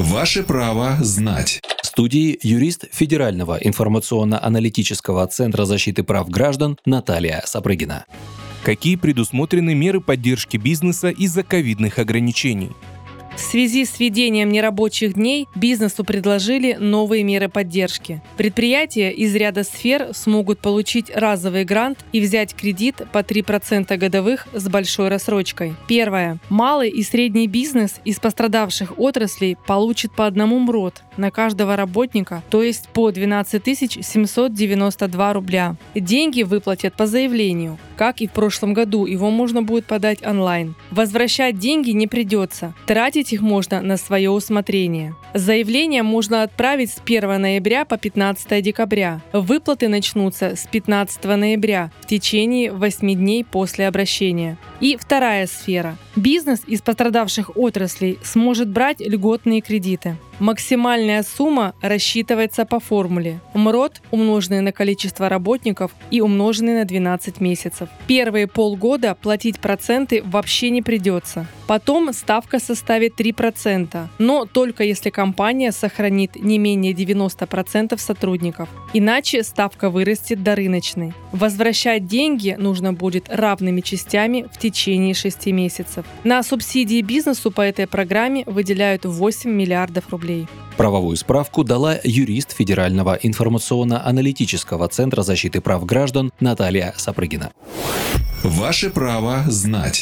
Ваше право знать. В студии юрист Федерального информационно-аналитического центра защиты прав граждан Наталья Сапрыгина. Какие предусмотрены меры поддержки бизнеса из-за ковидных ограничений? В связи с введением нерабочих дней бизнесу предложили новые меры поддержки. Предприятия из ряда сфер смогут получить разовый грант и взять кредит по 3% годовых с большой рассрочкой. Первое. Малый и средний бизнес из пострадавших отраслей получит по одному МРОД на каждого работника, то есть по 12 792 рубля. Деньги выплатят по заявлению. Как и в прошлом году, его можно будет подать онлайн. Возвращать деньги не придется. Тратить их можно на свое усмотрение. Заявление можно отправить с 1 ноября по 15 декабря. Выплаты начнутся с 15 ноября в течение 8 дней после обращения. И вторая сфера. Бизнес из пострадавших отраслей сможет брать льготные кредиты. Максимальная сумма рассчитывается по формуле МРОД, умноженный на количество работников и умноженный на 12 месяцев. Первые полгода платить проценты вообще не придется. Потом ставка составит 3%, но только если компания сохранит не менее 90% сотрудников. Иначе ставка вырастет до рыночной. Возвращать деньги нужно будет равными частями в течение 6 месяцев. На субсидии бизнесу по этой программе выделяют 8 миллиардов рублей. Правовую справку дала юрист Федерального информационно-аналитического центра защиты прав граждан Наталья Сапрыгина. Ваше право знать.